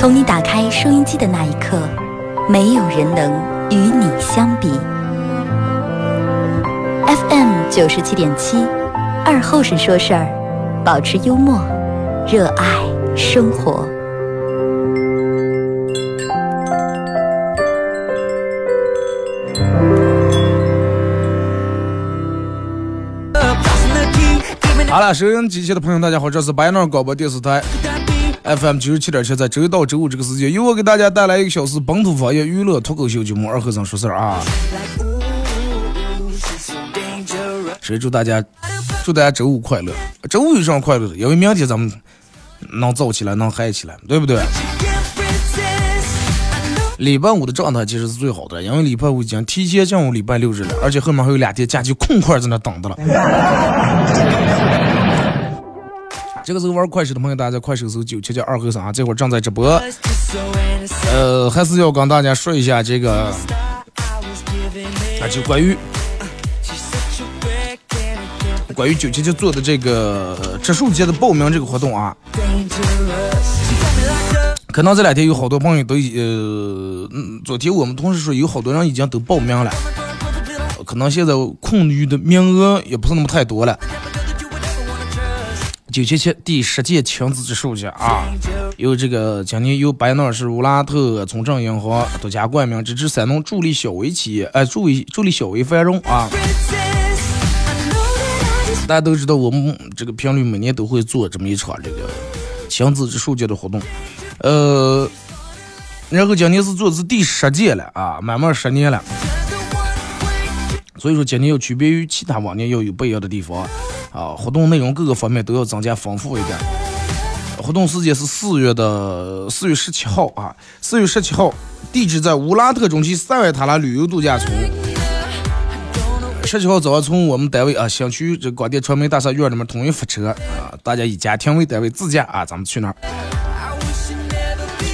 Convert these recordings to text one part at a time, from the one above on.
从你打开收音机的那一刻，没有人能与你相比。FM 九十七点七，二后生说事儿，保持幽默，热爱生活。好了，收音机前的朋友，大家好，这是白闹广播电视台 FM 九十七点七，在周一到周五这个时间，由我给大家带来一个小时本土方言娱乐脱口秀节目《二和尚说事儿》啊。所以祝大家，祝大家周五快乐。周五有什么快乐的？因为明天咱们能燥起来，能嗨起来，对不对？礼拜五的状态其实是最好的，因为礼拜五已经提前进入礼拜六日了，而且后面还有两天假期空块在那等着了。这个时候玩快手的朋友，大家在快手搜九七七二和尚啊，这会儿正在直播。呃，还是要跟大家说一下这个，啊，就关于关于九七七做的这个植树节的报名这个活动啊。可能这两天有好多朋友都呃，昨天我们同事说有好多人已经都报名了，可能现在空余的名额也不是那么太多了。九七七第十届亲子之树节啊，由这个今年由白闹市乌拉特村镇银行独家冠名，支持山东助力小微企业，哎，助力助力小微繁荣啊。大家都知道，我们这个频率每年都会做这么一场这个亲子之树节的活动。呃，然后今年是做的是第十届了啊，满满十年了，所以说今年要区别于其他往年要有不一样的地方啊，活动内容各个方面都要增加丰富一点。活动时间是四月的四月十七号啊，四月十七号，地址在乌拉特中旗塞外塔拉旅游度假村。十七号早上从我们单位啊，小区这广电传媒大厦院里面统一发车啊，大家以家庭为单位自驾啊，咱们去那儿。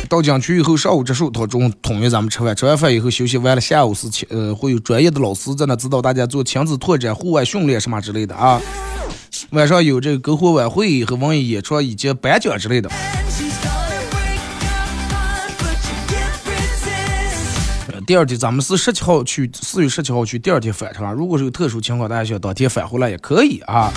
到景区以后，上午植树，到中午统一咱们吃饭。吃完饭以后休息完了，下午是呃会有专业的老师在那指导大家做亲子拓展、户外训练什么之类的啊。晚上有这个篝火晚会和文艺演出以及颁奖之类的。第二天咱们是十七号去，四月十七号去，第二天返程。如果是有特殊情况，大家想当天返回来也可以啊。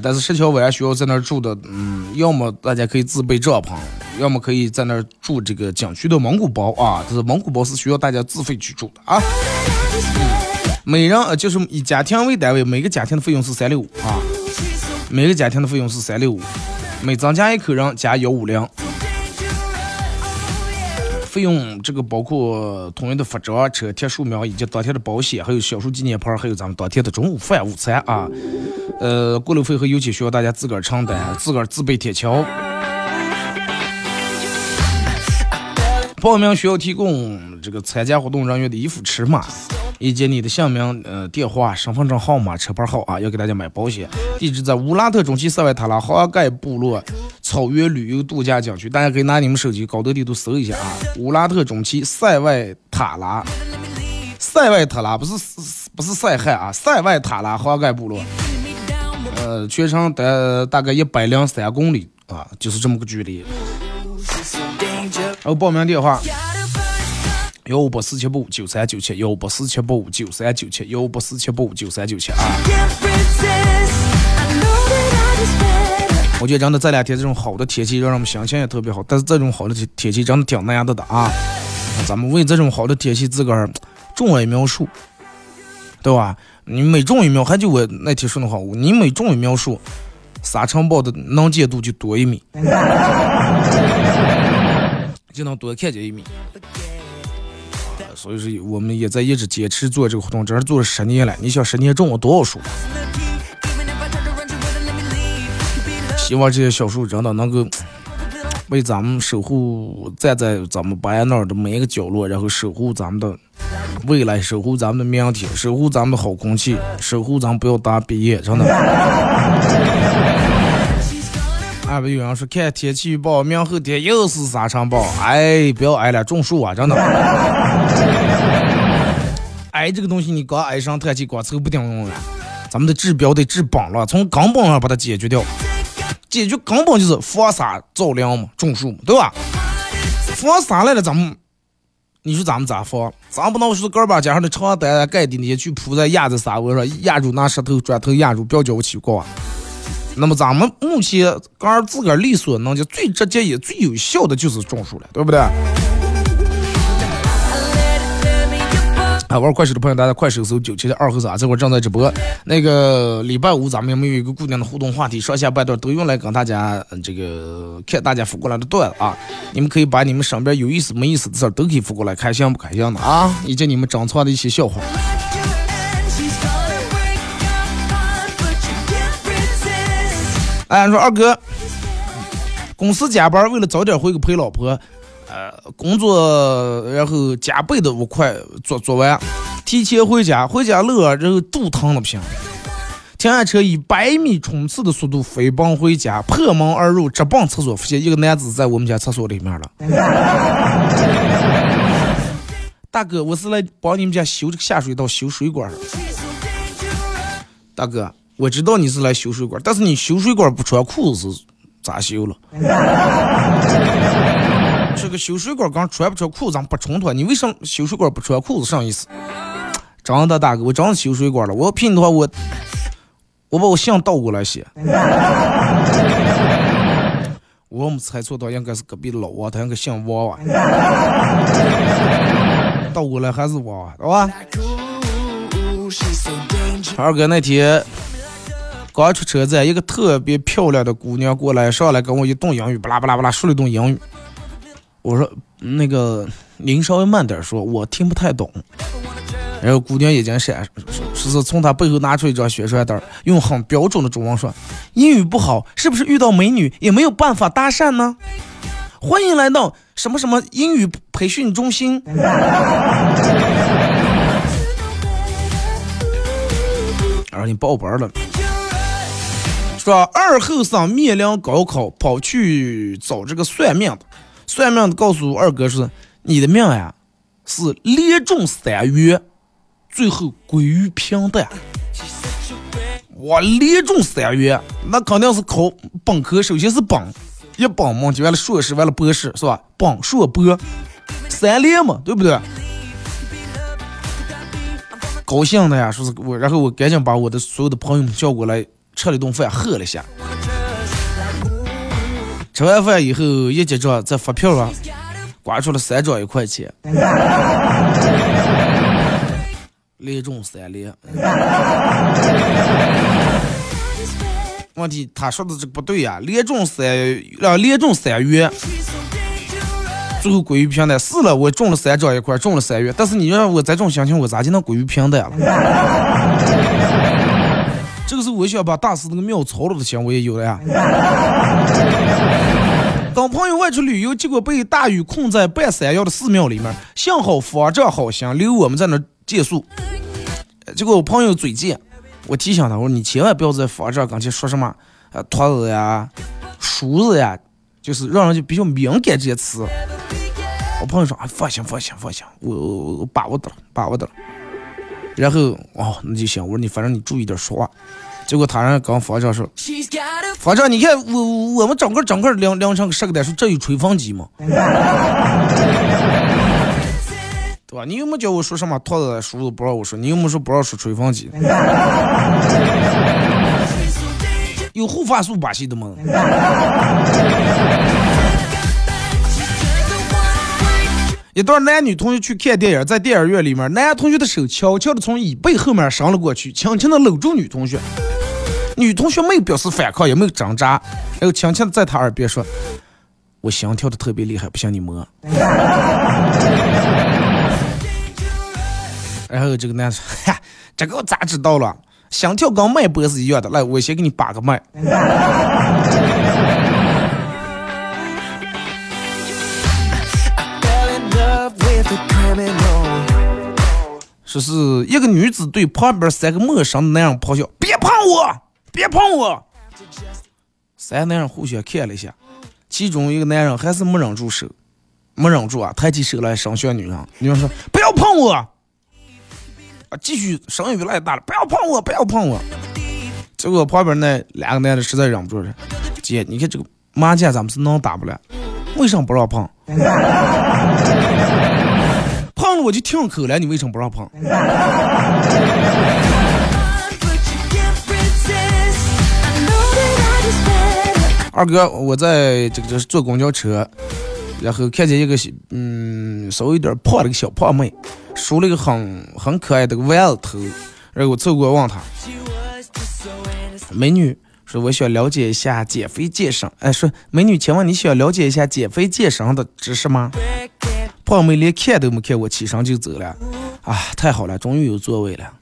但是十七号晚上需要在那儿住的，嗯，要么大家可以自备帐篷，要么可以在那儿住这个景区的蒙古包啊。就是蒙古包是需要大家自费去住的啊。每人呃就是以家庭为单位，每个家庭的费用是三六五啊。每个家庭的费用是三六五，每增加一口人加幺五零。费用这个包括统一的服装、车贴、树苗以及当天的保险，还有小树纪念牌，还有咱们当天的中午饭、午餐啊。呃，过路费和油钱需要大家自个儿承担，自个儿自备铁锹。报名需要提供这个参加活动人员的衣服尺码，以及你的姓名、呃电话、身份证号码、车牌号啊。要给大家买保险。地址在乌拉特中旗塞外塔拉哈盖部落草原旅游度假景区，大家可以拿你们手机高德地图搜一下啊。乌拉特中旗塞外塔拉，塞外塔拉不是不是塞罕啊，塞外塔拉哈盖部落。呃，全程大大概一百零三公里啊，就是这么个距离。还有报名电话：幺五八四七八五九三九七，幺五八四七八五九三九七，幺五八四七八五九三九七啊。我觉得真的这两天这种好的天气，让人们心情也特别好。但是这种好的天天气真的挺难得的啊。咱们为这种好的天气自个儿种一苗树，对吧？你每种一苗，还就我那天说的话，你每种一苗树，沙尘暴的能见度就多一米，就能多看见一米。所以说，我们也在一直坚持做这个活动，这是做了十年了。你想，十年种了多少树？希望这些小树真的能够为咱们守护站在咱们白那儿的每一个角落，然后守护咱们的未来，守护咱们的明天，守护咱们的好空气，守护咱们不要打毕业，真的。啊，不有人说看天气预报，明后天又是沙尘暴，哎，不要挨了，种树啊，真的。挨这个东西，你光挨上叹气光凑不顶用了，咱们的治标得治本了，从根本上把它解决掉。解决根本就是防沙造林嘛，种树嘛，对吧？防沙来了，咱们你说咱们咋防？咱不能说个儿把家上的床单盖的那些去铺在压在沙窝上，压住拿石头砖头压住，不要叫我起锅。那么咱们目前个儿自个儿力所能及最直接也最有效的就是种树了，对不对？啊玩快手的朋友，大家快手搜九七的二和三，这会儿正在直播。那个礼拜五咱们有没有一个固定的互动话题？上下半段都用来跟大家这个看大家发过来的段子啊。你们可以把你们身边有意思没意思的事儿都可以发过来，开心不开心的啊，以及你们珍藏的一些笑话。哎，说二哥，公司加班，为了早点回去陪老婆。呃，工作然后加倍的五块做做完，提前回家，回家路然后肚疼的不行，停下车以百米冲刺的速度飞奔回家，破门而入，直奔厕所，发现一个男子在我们家厕所里面了。大哥，我是来帮你们家修这个下水道、修水管的。大哥，我知道你是来修水管，但是你修水管不穿裤子是咋修了？这个修水管刚穿不穿裤子不冲突，你为什么修水管不穿裤子？啥意思？真的大哥，我真是修水管了。我要骗你的话，我我把我姓倒过来写。我没猜错的话，应该是隔壁的老王，他应该姓王啊。倒过来还是王，好吧？二哥那天刚出车站，一个特别漂亮的姑娘过来，上来跟我一顿英语，巴拉巴拉巴拉说了一顿英语。我说那个您稍微慢点说，我听不太懂。然后姑娘眼睛闪，是是从她背后拿出一张宣传单，用很标准的中文说：“英语不好，是不是遇到美女也没有办法搭讪呢？”欢迎来到什么什么英语培训中心。让你报班了，说二后生面临高考，跑去找这个算命的。算命的告诉二哥说：“你的命呀，是连中三元，最后归于平淡。”我连中三元，那肯定是考本科，首先是本，一本嘛，就完了硕士，完了博士，是吧？本硕博，三连嘛，对不对？高兴的呀，说是我，然后我赶紧把我的所有的朋友们叫过来，吃了一顿饭，喝了一下。吃完饭以后，一结账，在发票上刮出了三张一块钱，连中三连。问题他说的这不对呀，连中三两连中三元，最后归于平淡。是了，我中了三张一块，中了三元，但是你让我再中心情，我咋就能归于平淡了？我想把大师那个庙抄了的钱我也有了呀。跟朋友外出旅游，结果被大雨困在半山腰的寺庙里面，幸好方丈好心留我们在那借宿。结果我朋友嘴贱，我提醒他，我说你千万不要在方丈跟前说什么啊托子呀、叔子呀，就是让人就比较敏感这些词。我朋友说啊，放心放心放心，我我把握的了，把握的了。然后哦，那就行。我说你反正你注意点说话。结果他人跟方丈说：“方丈，你看我我们整个整个两两场十个点，说这有吹风机吗？对吧？你有没有叫我说什么套子叔叔不让我说？你有没有说不让说吹风机？有护发素把戏的吗？” 一对男女同学去看电影，在电影院里面，男同学的手悄悄的从椅背后面伸了过去，轻轻的搂住女同学。女同学没有表示反抗，也没有挣扎，然后轻轻的在他耳边说，我心跳的特别厉害，不信你摸。然后这个男生，哈，这个我咋知道了？心跳跟脉搏是一样的，来，我先给你把个脉。说是一个女子对旁边三个陌生的男人咆哮，别碰我。别碰我！”三个男人互相看了一下，其中一个男人还是没忍住手，没忍住啊，抬起手来伤向女人。女人说：“不要碰我！”啊，继续声音越来越大了：“不要碰我，不要碰我！”结果旁边那两个男的实在忍不住了：“姐，你看这个麻将咱们是能打不了，为什么不让碰？” 碰了我就停口了，你为什么不让碰？二哥，我在这个这是坐公交车，然后看见一个嗯稍微有点胖的一个小胖妹，梳了一个很很可爱的个丸子头，然后我凑过问她，美女，说我想了解一下减肥健身，哎，说美女，请问你想了解一下减肥健身的知识吗？胖妹连看都没看我，起身就走了。啊，太好了，终于有座位了。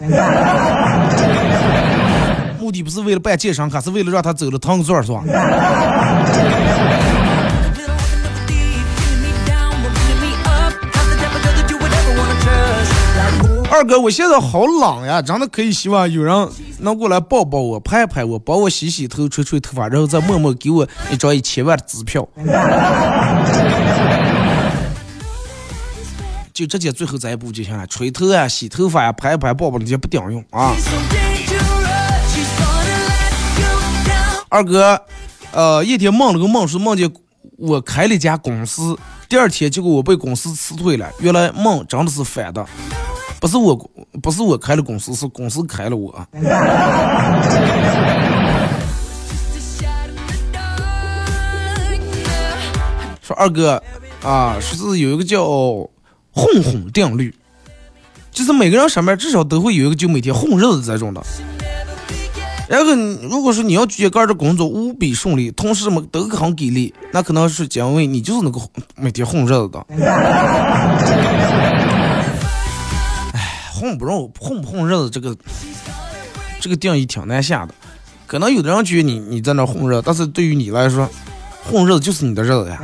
目的不是为了办健身卡，是为了让他走了趟个座，是吧？二哥，我现在好冷呀，真的可以希望有人能过来抱抱我、拍拍我、帮我洗洗头、吹吹头发，然后再默默给我一张一千万的支票。就直接最后这一步就行了，吹头啊、洗头发呀、拍一拍、抱抱那些不顶用啊。二哥，呃，一天梦了个梦，是梦见我开了一家公司，第二天结果我被公司辞退了。原来梦真的是反的，不是我，不是我开了公司，是公司开了我。说二哥啊，说是有一个叫。混混定律，就是每个人上面至少都会有一个就每天混日子这种的。然后，如果说你要觉干这工作无比顺利，同事们都很给力，那可能是因为你就是那个每天混日子的。哎，混不混混不混日子，这个这个定义挺难下的。可能有的人觉得你你在那混日子，但是对于你来说，混日子就是你的日子呀。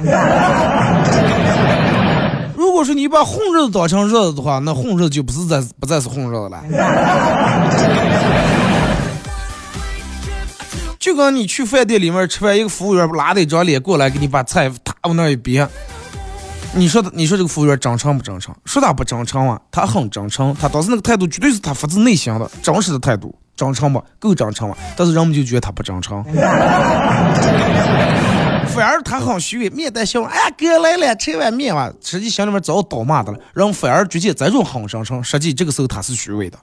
如果说你把混日子当成日子的话，那混日子就不是再不再是混日子了。就跟你去饭店里面吃饭，一个服务员拉着一张脸过来给你把菜他往那一别，你说的你说这个服务员真诚不真诚？说他不真诚啊，他很真诚，他当时那个态度绝对是他发自内心的真实的态度，真诚吧，够真诚吧？但是人们就觉得他不真诚。反而他很虚伪，面带笑容。哎呀，哥来了，吃碗面吧。实际心里面早倒骂的了。人反而觉得这种很真诚，实际这个时候他是虚伪的。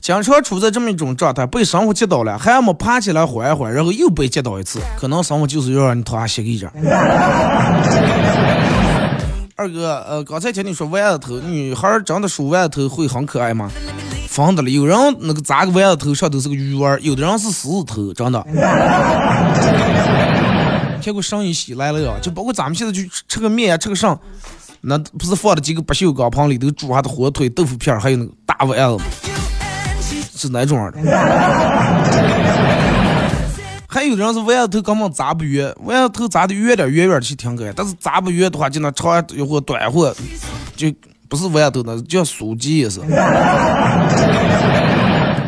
经常处在这么一种状态，被生活击倒了，还没爬起来缓一缓，然后又被击倒一次。可能生活就是要让你躺下歇一阵。二哥，呃，刚才听你说丸子头，女孩长得梳丸子头会很可爱吗？分的了，有人那个扎个丸子头上都是个鱼丸，有的人是狮子头，真的。看过生意喜来了呀，就包括咱们现在去吃个面呀，吃个上，那不是放了几个不锈钢盆里头煮下的火腿、豆腐片，还有那个大丸子吗？是哪种的？还有人是丸子头根本扎不圆，丸子头扎的圆点圆圆的是挺可爱，但是扎不圆的话，就那长或短或就。不是豌豆，那叫酥鸡也是，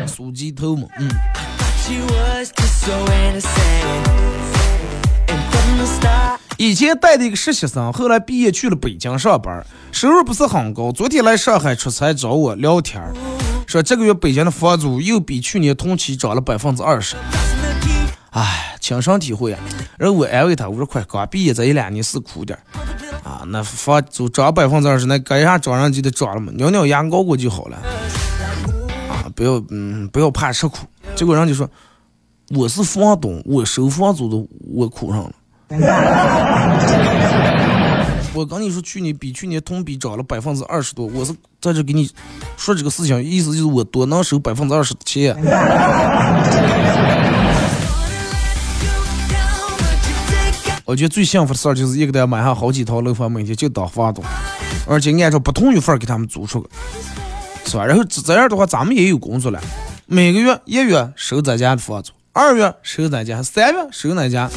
酥鸡头嘛，嗯。以前带的一个实习生，后来毕业去了北京上班，收入不是很高。昨天来上海出差找我聊天，说这个月北京的房租又比去年同期涨了百分之二十。唉，亲身体会啊。然后我安慰他，我说快，刚毕业这一两年是苦点。啊，那房租涨百分之二十，那该啥涨上就得涨了嘛，咬咬牙熬过就好了。啊，不要嗯，不要怕吃苦。结果人就说，我是房东，我收房租的，我苦上了。我跟你说，去年比去年同比涨了百分之二十多，我是在这给你说这个事情，意思就是我多能收百分之二十的钱。我觉得最幸福的事儿就是一个人买上好几套楼房，每天就当房东，而且按照不同月份给他们租出去，是吧？然后这样的话，咱们也有工作了，每个月一月收咱家的房租，二月收咱家，三月收咱家，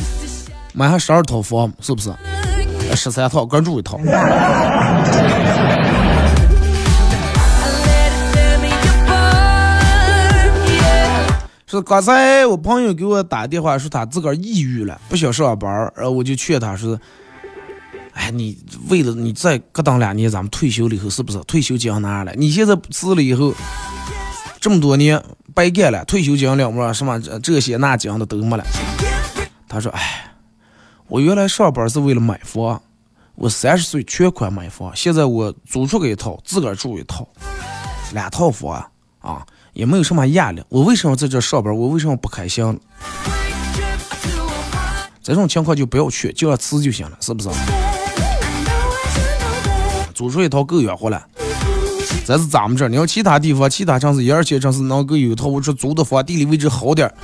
买上十二套房，是不是？十三套，各住一套。是刚才我朋友给我打电话说他自个儿抑郁了，不想上班儿，然后我就劝他说：“哎，你为了你再搁当两年，咱们退休了以后是不是退休金拿了？你现在辞了以后，这么多年白干了，退休金了么？什么这些那金的都没了。”他说：“哎，我原来上班是为了买房，我三十岁全款买房，现在我租出去一套，自个儿住一套，两套房啊。”也没有什么压力，我为什么在这上班？我为什么不开心？这种情况就不要去，就要辞就行了，是不是？租出一套够养活了。这是咱们这儿，你要其他地方、其他城市、一二线城市能够有一套，我说租的房，地理位置好点儿，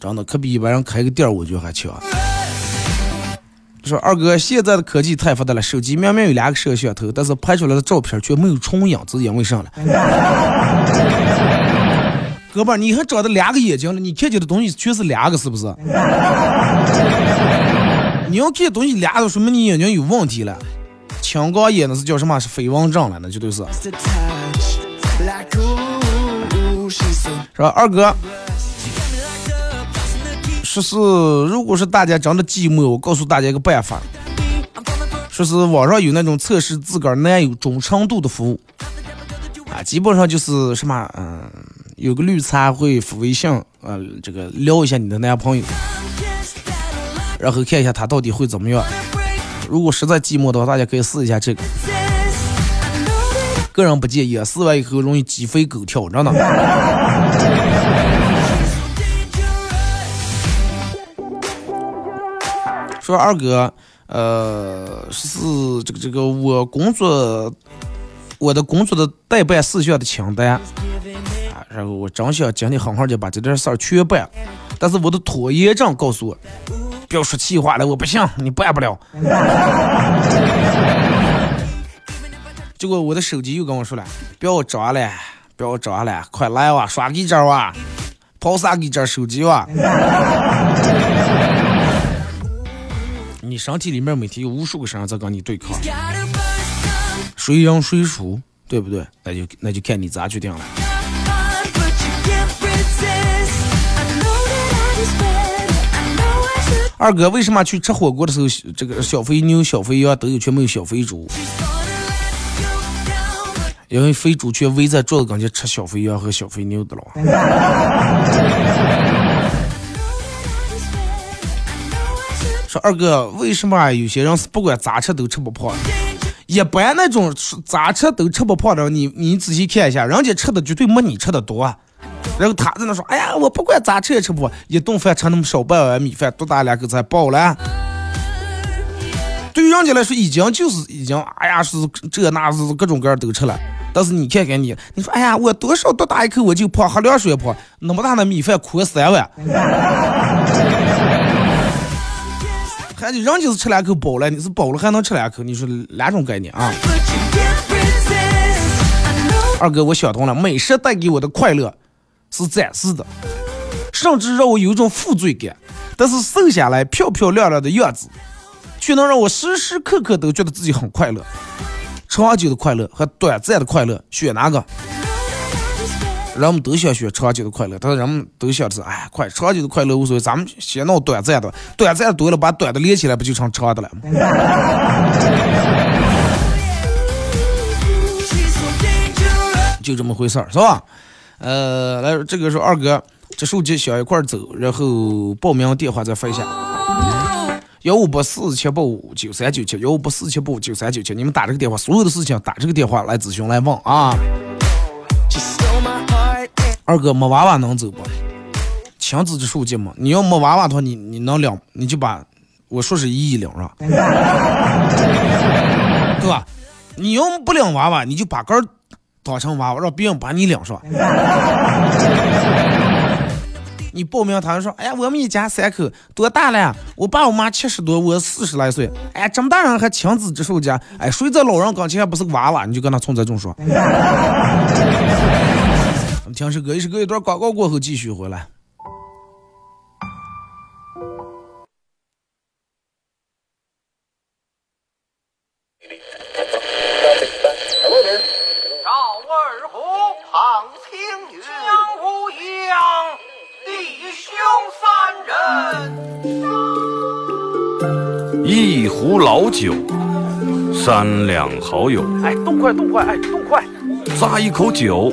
真的可比一般人开个店，我觉得还强。说二哥，现在的科技太发达了，手机明明有两个摄像头，但是拍出来的照片却没有重影，这是因为啥了？哥们儿，你还长的两个眼睛了，你看见的东西全是两个，是不是？你要看东西两个，说明你眼睛有问题了。青光眼那是叫什么？是飞蚊症了，那绝对是。是吧，二哥？说是，如果是大家真的寂寞，我告诉大家一个办法。说是网上有那种测试自个儿男友忠诚度的服务，啊，基本上就是什么，嗯，有个绿茶会发微信，呃，这个聊一下你的男朋友，然后看一下他到底会怎么样。如果实在寂寞的话，大家可以试一下这个。个人不建议，试完以后容易鸡飞狗跳，真的。说二哥，呃，是这个这个我工作，我的工作的代办事项的清单啊，然后我真想今天好好的把这点事儿全办，但是我的拖延症告诉我，不要说气话了，我不行，你办不了。结果我的手机又跟我说了，不要装了，不要装了，快来哇，刷几张哇，跑啥几张手机哇。你身体里面每天有无数个身在跟你对抗，谁赢谁输，对不对？那就那就看你咋决定了。二哥，为什么去吃火锅的时候，这个小肥牛、小肥羊都有，却没有小肥猪？因为肥猪却围在桌子跟前吃小肥羊和小肥牛的了。说二哥，为什么有些人是不管咋吃都吃不胖？一般那种咋吃都吃不胖的，你你仔细看一下，人家吃的绝对没你吃的多。然后他在那说：“哎呀，我不管咋吃也吃不胖，一顿饭吃那么少半碗米饭，多大两口才饱了？”对于人家来说，已经就是已经，哎呀，是这那是各种各样都吃了。但是你看看你，你说：“哎呀，我多少多大一口我就胖，喝凉水也胖，那么大的米饭哭三碗。”那就人就是吃两口饱了，你是饱了还能吃两口，你说两种概念啊？二哥，我想通了，美食带给我的快乐是暂时的，甚至让我有一种负罪感，但是瘦下来漂漂亮亮的样子，却能让我时时刻刻都觉得自己很快乐。长久的快乐和短暂的快乐，选哪个？人们都想学长久的快乐，但是人们都想的是，哎，快长久的快乐无所谓，咱们先弄短暂的，短暂多了，把短的连起来，不就成长的了吗？就这么回事儿，是吧？呃，来，这个是二哥，这手机想一块走，然后报名电话再发一下，幺五八四七八五九三九七，幺五八四七八五九三九七，你们打这个电话，所有的事情打这个电话来咨询来问啊。二哥没娃娃能走不？亲子之手机嘛，你要没娃娃的话，你你能领，你就把我说是一一领上，对吧？你要不领娃娃，你就把杆当成娃娃，让别人把你领上。你报名，他就说：“哎呀，我们一家三口多大了？我爸我妈七十多，我四十来岁。哎呀，这么大人还亲子之手家？哎，谁在老人跟前还不是个娃娃？你就跟他从这种说。”听首歌，一首歌，一段广告过后继续回来。赵二虎、云、弟兄三人，一壶老酒，三两好友。哎，动快，动快，哎，动快，咂一口酒。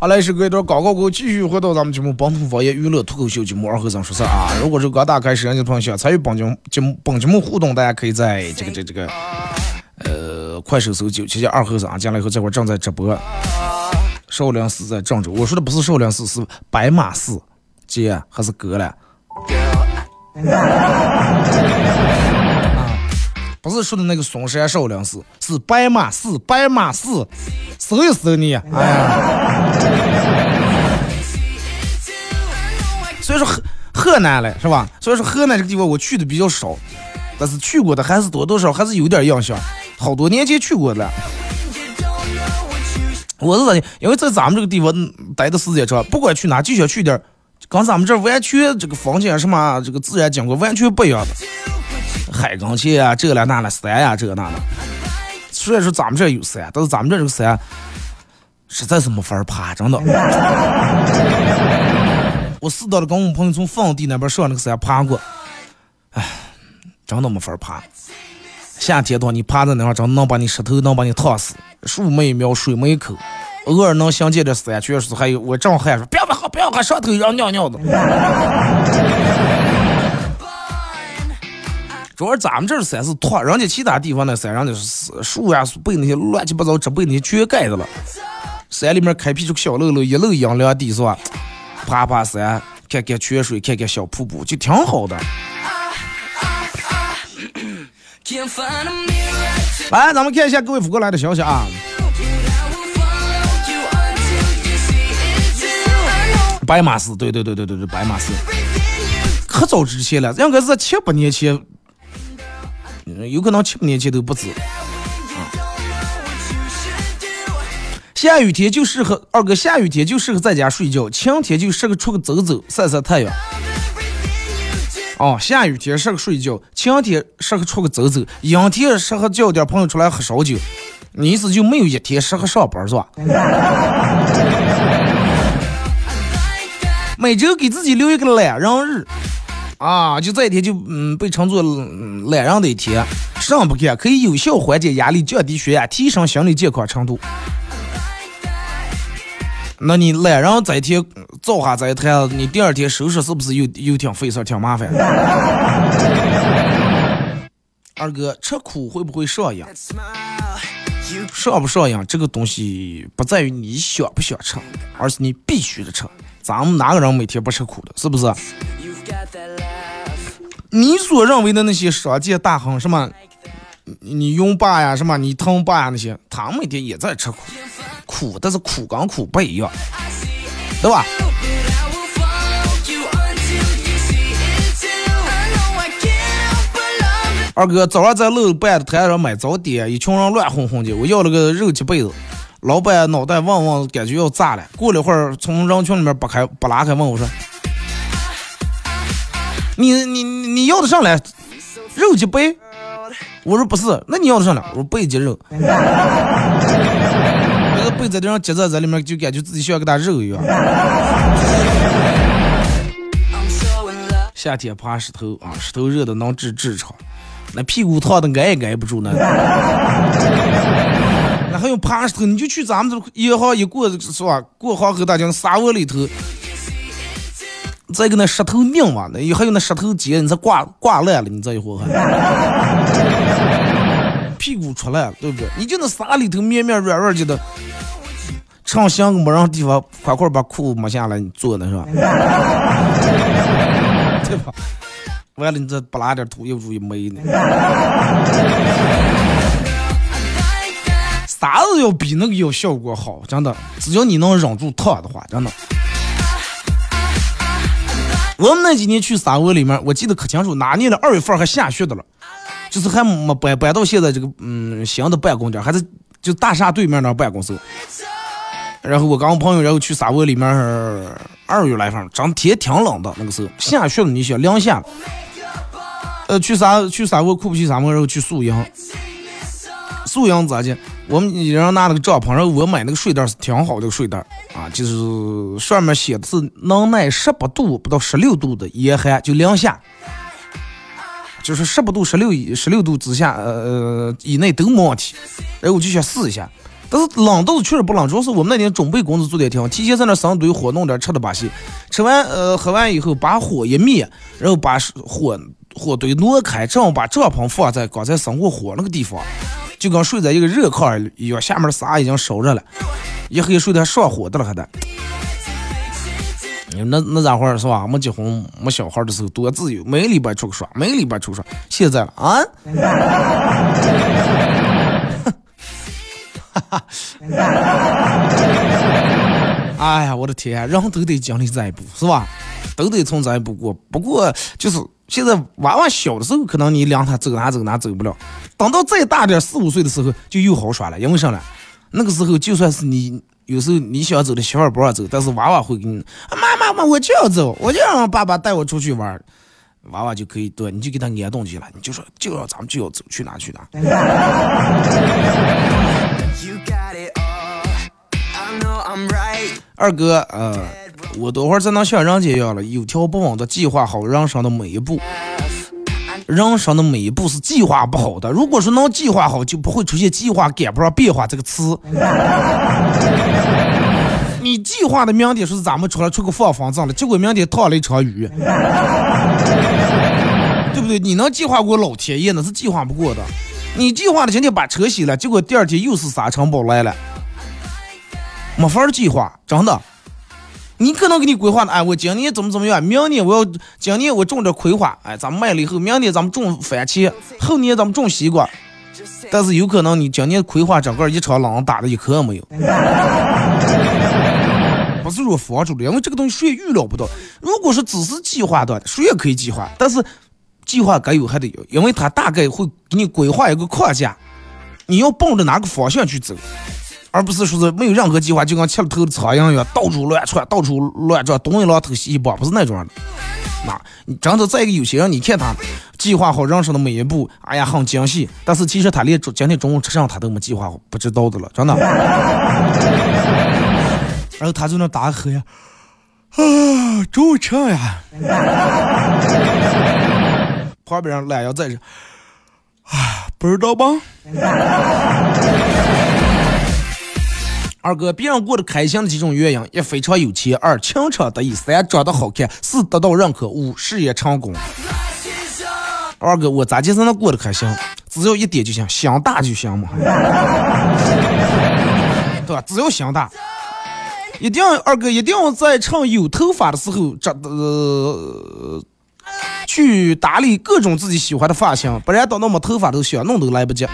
好来，是隔一段广告过后继续回到咱们节目《本土方言娱乐脱口秀》节目二和尚说事啊！如果是刚打开摄像机的朋友想参与本节目节目本节目互动，大家可以在这个这这个呃快手搜九七七二和尚进来以后，这会儿正在直播。少林寺在郑州，我说的不是少林寺，是白马寺，姐还是哥了？啊，不是说的那个嵩山少林寺，是白马寺，白马寺，搜一搜你，哎呀。所以说河河南嘞是吧？所以说河南这个地方我去的比较少，但是去过的还是多多少还是有点印象。好多年前去过的。我是咋的？因为在咱们这个地方待的时间长，不管去哪就想去点跟咱们这完全这个风景什么这个自然景观完全不一样的。海跟前啊，这了那了山呀，这那的。虽然说咱们这有山，但是咱们这这个山实在是没法爬，真的。我四到的跟我朋友从凤地那边上那个山爬过，哎，真的没法爬。夏天的话你爬在那块，真的能把你舌头能把你烫死。树没苗，水没口，偶尔能相见的山确实还有。我正喊说不要不要不要，上头让尿尿的。主要咱们这儿山是脱，人家其他地方的山，人家是树呀被那些乱七八糟植被那些全盖着了。山里面开辟出个小路路，一路阴凉地是吧？爬爬山，看看泉水，看看小瀑布，就挺好的。来，咱们看一下各位发过来的消息啊。白马寺，对对对对对对，白马寺，可早之前了，应该是在七八年前，有可能七八年前都不止。下雨天就适合二哥，下雨天就适合在家睡觉，晴天就适合出去走走，晒晒太阳。哦，下雨天适合睡觉，晴天适合出去走走，阴天适合叫点朋友出来喝烧酒。你意思就没有一天适合上班是吧？每周给自己留一个懒人日，啊，就这一天就嗯被称作懒人的一天，上不干可以有效缓解压力，降低血压，提升心理健康程度。那你懒人这一天造下这一台，你第二天收拾是不是又又挺费事挺麻烦？二哥吃苦会不会上瘾？上不上瘾这个东西不在于你想不想吃，而是你必须得吃。咱们哪个人每天不吃苦的？是不是？你所认为的那些商界大亨，什么你拥爸呀，什么你疼爸呀那些，他们每天也在吃苦。苦，但是苦跟苦不一样，对吧？二哥早上在路边的摊上买早点，一群人乱哄哄的。我要了个肉鸡被子，老板脑袋嗡嗡，感觉要炸了。过了一会儿，从人群里面拨开拨拉开问我说：“你你你要的上来肉鸡被？”我说不是，那你要的上来？我说背脊肉。那个背在这上夹在在里面，就感觉自己像个大肉一样。夏天爬石头啊，石头热的能治痔疮，那屁股烫的挨也挨不住呢。那还有爬石头，你就去咱们这一号一过是吧？过黄河大江沙窝里头。再个那石头拧嘛，那还有那石头结，你这挂挂烂了，你这一会还屁股出来，对不对？你就那沙里头绵绵软软的，上香没让地方，快快把裤摸下来，你坐那是吧？对吧？完了，你这不拉点土，又注意没呢？啥子要比那个要效果好？真的，只要你能忍住烫的话，真的。我们那几年去沙窝里面，我记得可清楚，哪年的二月份还下雪的了，就是还没搬搬到现在这个嗯新的办公点，还是就大厦对面那办公室。然后我跟我朋友，然后去沙窝里面，二月来份，真天挺冷的那个时候，下雪了，你想零下。呃，去沙去沙窝，库布去沙漠，然后去宿营。宿营咋的？我们一人拿了个帐篷，然后我买那个睡袋是挺好的睡袋啊，就是上面写的是能耐十八度不到十六度的严寒，就零下，就是十八度、十六十六度之下，呃以内都没问题。然后我就想试一下，但是冷倒是确实不冷，主要是我们那天准备工作做的也挺好，提前在那生堆火弄点吃的把戏，吃完呃喝完以后把火一灭，然后把火火堆挪开，正好把帐篷放在刚才生过火那个地方。就跟睡在一个热炕一样，下面的沙已经烧着了，一黑睡得上火的了还得。那那咋回事是吧？没结婚没小孩的时候多自由，每个礼拜出去耍，每个礼拜出去耍。现在了啊？哎呀，我的天，人都得经历这一步是吧？都得从这一步过。不过就是现在娃娃小的时候，可能你让他走哪走哪走不了。等到再大点四五岁的时候，就又好耍了。因为啥呢？那个时候就算是你有时候你想走的媳妇儿不让走，但是娃娃会给你妈妈妈，我就要走，我就让爸爸带我出去玩，娃娃就可以对，你就给他安动起了，你就说就要咱们就要走，去哪去哪。二哥，呃，我等会儿才能像人家一样了，有条不紊的计划好人生的每一步。人生的每一步是计划不好的。如果说能计划好，就不会出现“计划赶不上变化”这个词。你计划的明天说是咱们出来出个放风筝了，结果明天烫了一场雨，对不对？你能计划过老天爷，那是计划不过的。你计划的今天把车洗了，结果第二天又是沙尘暴来了。没法计划，真的。你可能给你规划的，哎，我今年怎么怎么样？明年我要，今年我种点葵花，哎，咱们卖了以后，明年咱们种番茄，后年咱们种西瓜。但是有可能你今年葵花整个一场冷打的一颗也没有。不是说防住了，因为这个东西谁也预料不到。如果说只是计划的，谁也可以计划，但是计划该有还得有，因为它大概会给你规划一个框架，你要奔着哪个方向去走。而不是说是没有任何计划，就跟吃了头的苍蝇一样，到处乱窜，到处乱转，东一榔头西一棒，不是那种的。那你真的再一个有些人，你看他计划好人生的每一步，哎呀很精细，但是其实他连今天中午吃上他都没计划好，不知道的了，真的。然后他就那打喝呀，啊，中午吃呀。旁边人懒腰在这，啊，不知道吧？二哥，别人过得开心的几种原因：一非常有钱，二情场得意，三长得好看，四得到认可，五事业成功。二哥，我咋就才能过得开心？只要一点就行，心大就行嘛，对吧？只要心大，一定二哥一定要在趁有头发的时候，这呃，去打理各种自己喜欢的发型，不然等到没头发都想弄都来不及。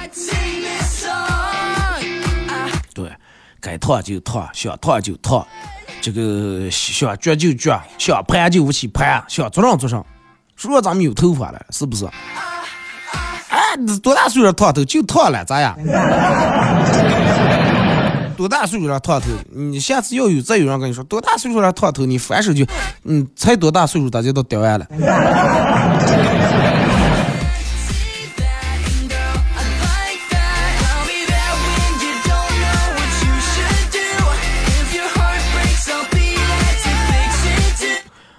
该烫就烫，想烫就烫，这个想卷就卷，想盘就起盘，想做上做上。说咱们有头发了，是不是？哎，你多大岁数烫头就烫了，咋样？多大岁数了烫头？你下次要有再有人跟你说多大岁数了烫头，你反手就，嗯，才多大岁数，大家都掉完了。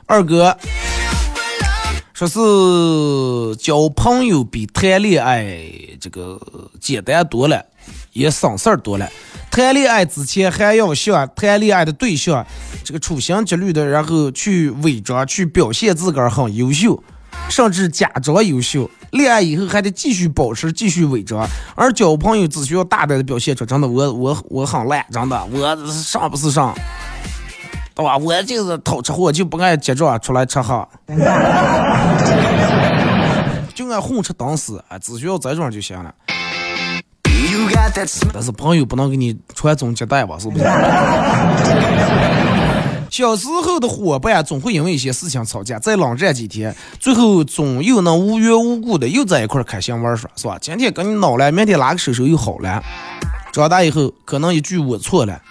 二哥说是交朋友比谈恋爱这个简单多了，也省事儿多了。谈恋爱之前还要向谈恋爱的对象这个处心积虑的，然后去伪装、去表现自个儿很优秀，甚至假装优秀。恋爱以后还得继续保持、继续伪装，而交朋友只需要大胆的表现出真的我我我很烂，真的我上不是上，对吧？我就是偷吃货，就不爱结账出来吃喝，就爱混吃等死啊！只需要这种就行了。但是朋友不能给你传宗接代吧？是不是？小时候的伙伴总会因为一些事情吵架，再冷战几天，最后总又能无缘无故的又在一块开心玩耍，是吧？今天跟你闹了，明天拉个手手又好了。长大以后，可能一句我错了，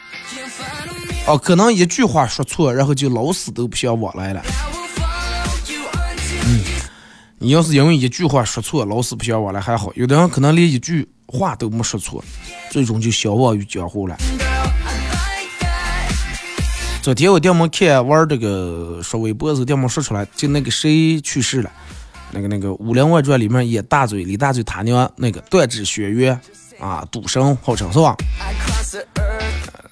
哦，可能一句话说错，然后就老死都不想往来了。嗯，你要是因为一句话说错，老死不相往来还好，有的人可能连一句话都没说错，最终就消亡于江湖了。昨天我电门看玩这个刷微博时候，电门说出来，就那个谁去世了，那个那个《武林外传》里面演大嘴李大嘴他娘那个断指学院啊，赌神号称是吧？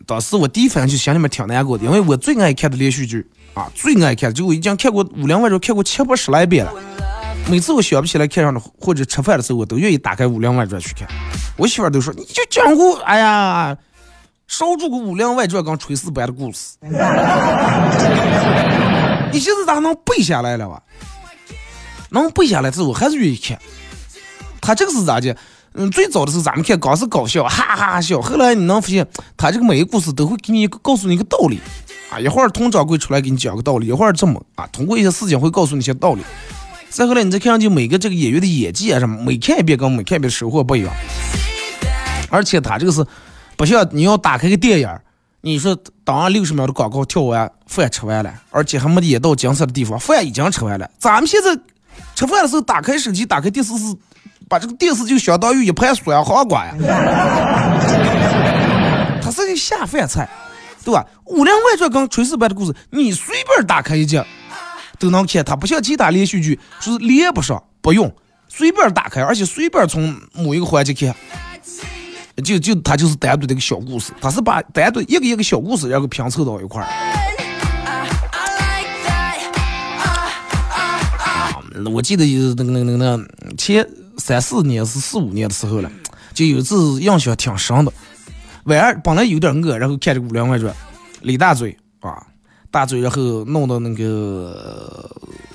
当时我第一反应就心里面挺难过的，因为我最爱看的连续剧啊，最爱看就我已经看过《武林外传》看过七八十来遍了。每次我想不起来看上的或者吃饭的时候，我都愿意打开《武林外传》去看。我媳妇都说你就讲过，哎呀。少住个《武林外传》跟炊事班的故事，你现在咋能背下来了吧？能背下来之后，还是愿意看。他这个是咋的？嗯，最早的时候咱们看刚是搞笑，哈哈哈笑。后来你能发现，他这个每个故事都会给你告诉你一个道理啊。一会儿佟掌柜出来给你讲个道理，一会儿这么啊，通过一些事情会告诉你一些道理。再后来你再看上，就每个这个演员的演技啊什么，每看一遍跟每看一遍收获不一样。而且他这个是。不像你要打开个电影你说当完六十秒的广告跳完饭吃完了，而且还没演到精彩的地方，饭已经吃完了。咱们现在吃饭的时候打开手机打开电视是，把这个电视就相当于一盘酸黄瓜呀，它是个下饭菜，对吧？《武林外传》跟炊事班的故事，你随便打开一集都能看，它不像其他连续剧，说是连不上不用，随便打开，而且随便从某一个环节看。就就它就是单独的一个小故事，它是把单独一个一个小故事然后拼凑到一块儿。啊，我记得就是那个那个那个前三四年是四五年的时候了，就有一次印象挺深的。晚上本来有点饿，然后看这个《武林外传》，李大嘴啊。大嘴，然后弄到那个，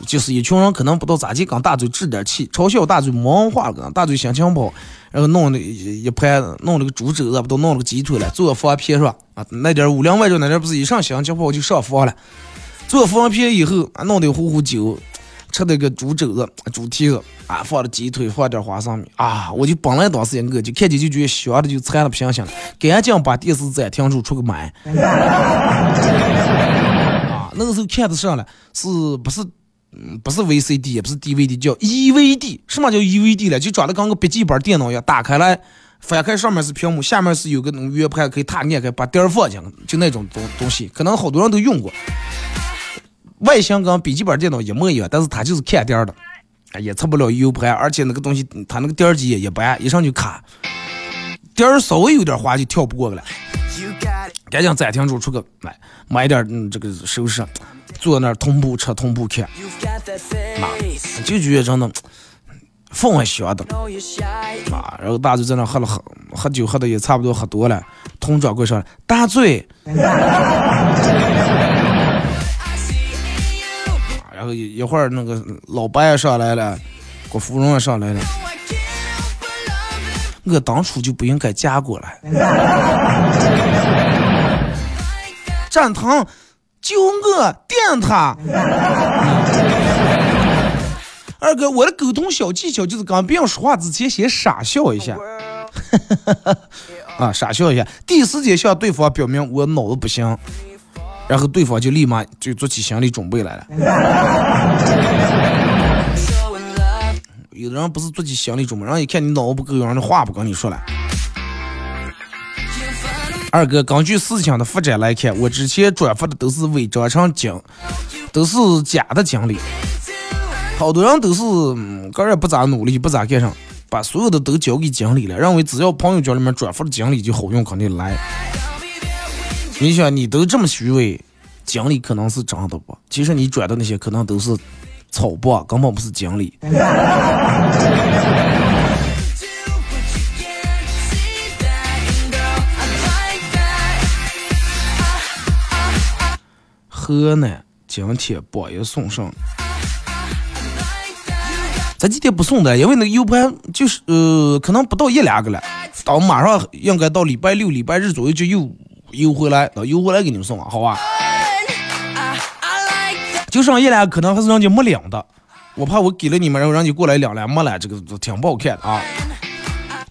就是一群人可能不知道咋地，跟大嘴置点气，嘲笑大嘴没文化，跟大嘴心情不好，然后弄了一盘，弄了个猪肘子，不都弄了个鸡腿了，做放片是吧？啊，那点五粮外传那点不是一上心情不好就上房了，做方片以后啊，弄点壶壶酒，吃那个猪肘子、猪蹄子啊，放了鸡腿，放点花生米啊，我就本来当时也饿，就看见就觉得香的就馋的不行行了，赶紧把电视暂停住，出个门 啊。那个时候看的上了，是不是？嗯，不是 VCD，也不是 DVD，叫 EVD。什么叫 EVD 了？就长得跟个笔记本电脑一样，打开来，翻开上面是屏幕，下面是有个那个圆盘，可以踏按开，把碟放进，就那种东东西。可能好多人都用过。外形跟笔记本电脑一模一样，但是它就是看碟的，也插不了 U 盘，而且那个东西它那个碟机也一般，一上就卡，碟儿稍微有点滑就跳不过去了。赶紧暂停住，出个买买点嗯这个首饰，坐那儿同步吃同步看，啊，就觉得真的风还香的，啊，然后大嘴在那喝了喝喝酒喝的也差不多喝多了，同掌柜说大嘴，然后一一会儿那个老白也上来了，郭芙蓉也上来了。我当初就不应该嫁过来。展堂，就我点他。二哥，我的沟通小技巧就是跟别人说话之前先傻笑一下，啊，傻笑一下，第一时间向对方表明我脑子不行，然后对方就立马就做起心理准备来了。有的人不是做起心理准备，让一看你脑子不够用，的话不跟你说了。二哥，根据事情的发展来看，我之前转发的都是伪装成精，都是假的经历。好多人都是个人不咋努力，不咋干啥，把所有的都交给经理了，认为只要朋友圈里面转发的经理就好用，肯定来。你想，你都这么虚伪，经理可能是真的不？其实你转的那些可能都是草播，根本不是经理。河南今天榜一送上。咱今天不送的，因为那个 U 盘就是呃，可能不到一两个了，到马上应该到礼拜六、礼拜日左右就又邮回来，到邮回来给你们送啊，好吧？就剩一两，可能还是人家没领的，我怕我给了你们，然后人家过来领了没了，这个挺不好看的啊。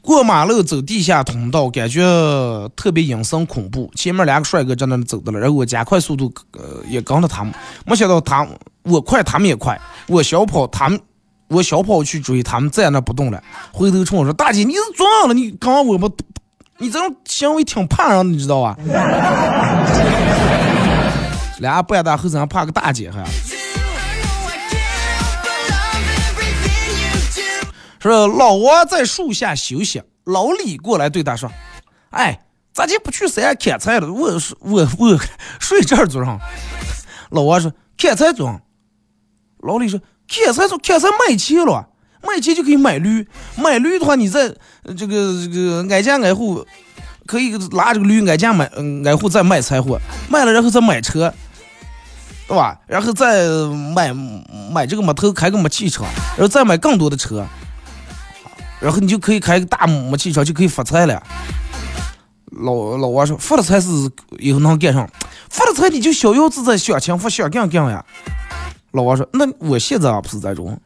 过马路走地下通道，感觉特别阴森恐怖，前面两个帅哥在那走的了，然后我加快速度，呃，也跟着他们，没想到他我快，他们也快，我小跑，他们。我小跑去追，他们在那不动了。回头冲我说：“大姐，你是撞了？你刚刚我们，你这种行为挺怕人，你知道吧？” 俩半大后生怕个大姐还。说老王在树下休息，老李过来对他说：“哎，咋就不去山砍柴了？我我我睡这儿坐上。”老王说：“砍柴坐。”老李说。砍柴就砍柴卖钱了，卖钱就可以买驴，买驴的话，你在这个这个挨家挨户可以拉这个驴挨家买，挨户再卖柴火，卖了然后再买车，对吧？然后再买买这个摩托，开个摩汽车，然后再买更多的车，然后你就可以开个大摩汽车，就可以发财了。老老王说发了财是以后能干上，发了财你就逍遥自在，想清福想干干呀。老王说：“那我现在不是在中，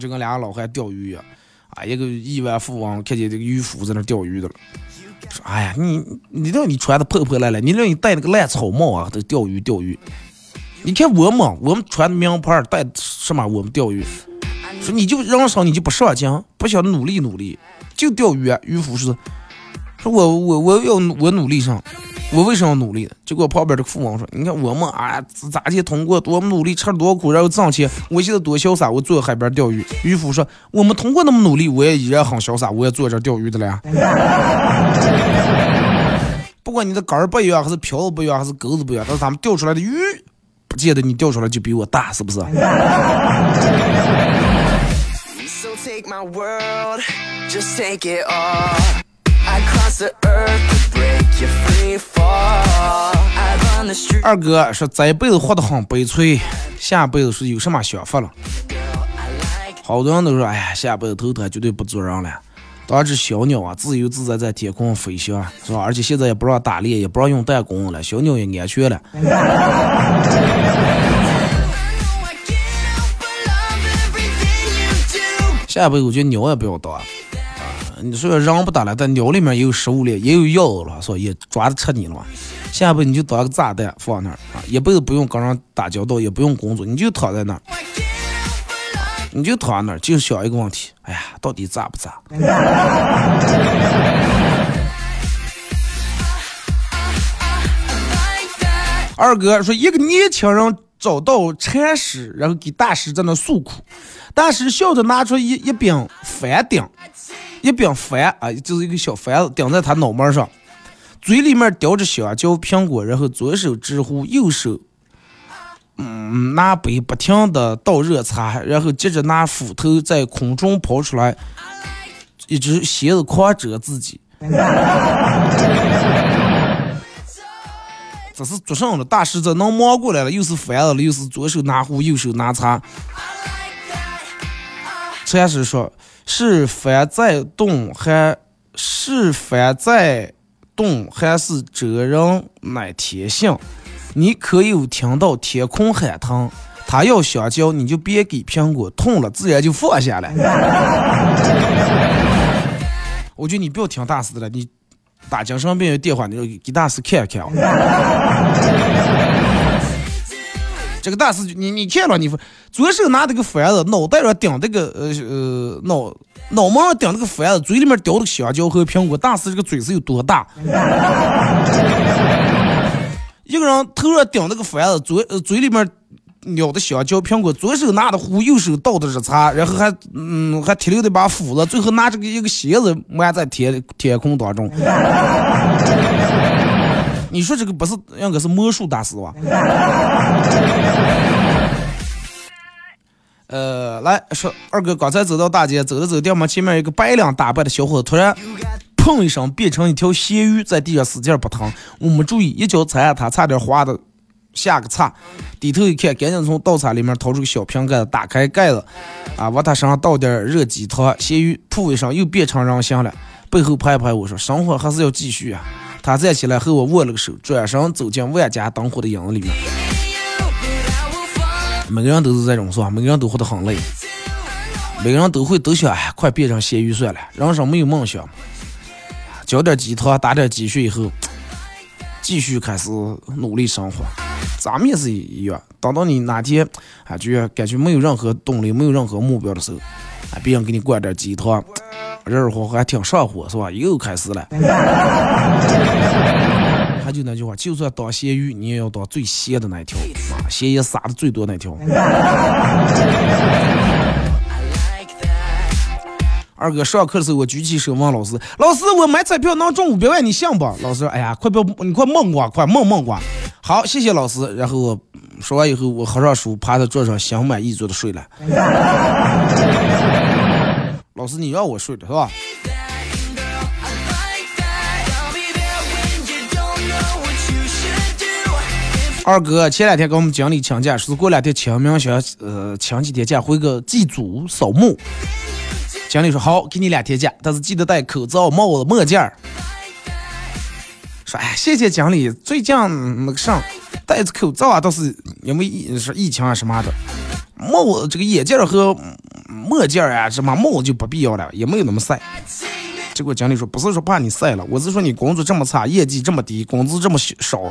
就 跟俩老汉钓鱼呀，啊，一个亿万富翁看见这个渔夫在那钓鱼的了，说：哎呀，你你让你穿的破破烂烂，你让你戴那个烂草帽啊，都钓鱼钓鱼。你看我们，我们穿名牌，戴什么？我们钓鱼。说你就人生你就不上进，不想努力努力，就钓鱼。渔夫说说我我我要我努力上。”我为什么要努力呢？结果旁边这个富翁说：“你看我们啊，咋地通过多么努力，吃多苦，然后挣钱。我现在多潇洒，我坐海边钓鱼。”渔夫说：“我们通过那么努力，我也依然很潇洒，我也坐这钓鱼的了。不管你的杆儿不一样，还是漂子不一样，还是钩子不一样，但是咱们钓出来的鱼，不见得你钓出来就比我大，是不是？”二哥说这辈子活得很悲催，下辈子是有什么想法了？好多人都说，哎呀，下辈子投胎绝对不做人了，当只小鸟啊，自由自在在天空飞翔，是吧？而且现在也不让打猎，也不让用弹弓了，小鸟也安全了。下辈子我觉得鸟也不要当。你说人不打了，但鸟里面也有食物链，也有药了，所以抓着吃你了嘛。下一步你就当个炸弹放那儿啊，一辈子不用跟人打交道，也不用工作，你就躺在那儿，你就躺那儿，就想一个问题：哎呀，到底炸不炸？二哥说，一个年轻人找到禅师，然后给大师在那诉苦，大师笑着拿出一一柄翻顶。一柄幡啊，就是一个小幡子顶在他脑门上，嘴里面叼着香蕉、苹果，然后左手直呼，右手嗯拿杯不停的倒热茶，然后接着拿斧头在空中抛出来，一只蝎子狂蛰自己。这是做上了，大师这能忙过来了，又是翻了，又是左手拿壶，右手拿茶。禅师说。是翻在动还是翻在动还是这人乃天性？你可有听到天空喊疼？他要香蕉，你就别给苹果，痛了自然就放下了。我觉得你不要听大师的了，你打精神病院电话，你给大师看看。这个大师，你你看了，你左手拿这个斧子，脑袋上顶这个呃呃脑脑门上顶这个幡子，嘴里面叼着个香蕉和苹果。大师这个嘴是有多大？一个人头上顶那个幡子，嘴嘴里面咬的香蕉苹果，左手拿的壶，右手倒的热茶，然后还嗯还提溜的把斧子，最后拿这个一个鞋子埋在天天空当中。你说这个不是应该是魔术大师吧？呃，来说二哥，刚才走到大街，走着走着，我们前面一个白领打扮的小伙子突然砰一声变成一条咸鱼，在地上使劲扑腾。我没注意，一脚踩下他，差点滑的下个叉。低头一看，赶紧从倒茶里面掏出个小瓶盖子，打开盖子，啊，往他身上倒点热鸡汤。咸鱼噗一声又变成人形了，背后拍拍我说：“生活还是要继续啊。”他站起来和我握了个手，转身走进万家灯火的影子里面。每个人都是这种，是吧？每个人都活得很累，每个人都会都想，哎，快变成咸鱼算了。人生没有梦想，嚼点鸡汤，打点积蓄以后，继续开始努力生活。咱们也是一样，等到你哪天啊，就感觉没有任何动力、没有任何目标的时候，啊，别人给你灌点鸡汤。热乎乎还挺上火是吧？又开始了。还就那句话，就算当咸鱼，你也要当最咸的那条，啊，咸盐撒的最多那条。二哥上课的时候，我举起手问老师：“老师，我买彩票能中五百万，你信不？”老师：“哎呀，快不，你快蒙我，快蒙蒙我。”好，谢谢老师。然后我说完以后，我合上书，趴在桌上，心满意足的睡了。老师，你让我睡的是吧？二哥前两天跟我们经理请假，说是过两天清明想呃请几天假回个祭祖扫墓。经理说好，给你两天假，但是记得戴口罩、帽子、墨镜儿。说哎，谢谢经理。最近那个上戴着口罩啊，倒是因为疫是疫情啊什么的。帽这个眼镜和墨镜啊，什么帽就不必要了，也没有那么晒。结果经理说，不是说怕你晒了，我是说你工作这么差，业绩这么低，工资这么少，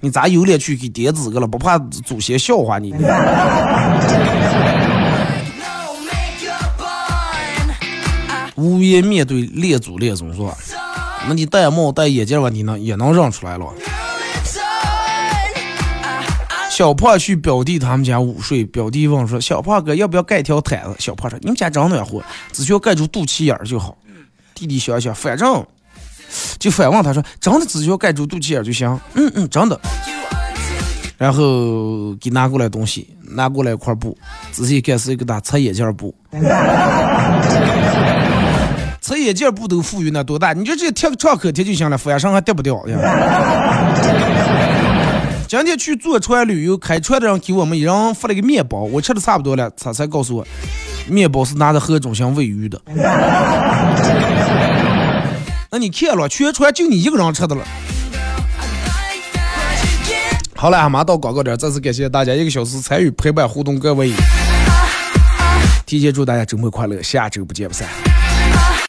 你咋有脸去给爹资个了？不怕祖先笑话你？无颜面对列祖列宗是吧？那你戴帽戴眼镜问题能也能认出来了。小胖去表弟他们家午睡，表弟问说：“小胖哥要不要盖条毯子？”小胖说：“你们家真暖和，只需要盖住肚脐眼就好。”弟弟想想，反正就反问他说：“真的只需要盖住肚脐眼就行？”嗯嗯，真的。然后给拿过来东西，拿过来一块布，仔细看是一个大擦眼镜布。擦眼镜布都富裕那多大？你就直接贴个创可贴就行了，反正还掉不掉呀？今天去坐船旅游，开船的人给我们一人发了个面包，我吃的差不多了，他才告诉我，面包是拿着河中心喂鱼的。那你看了，全船就你一个人吃的了。好了，马上到广告点，再次感谢大家一个小时参与陪伴互动，各位，提前祝大家周末快乐，下周不见不散。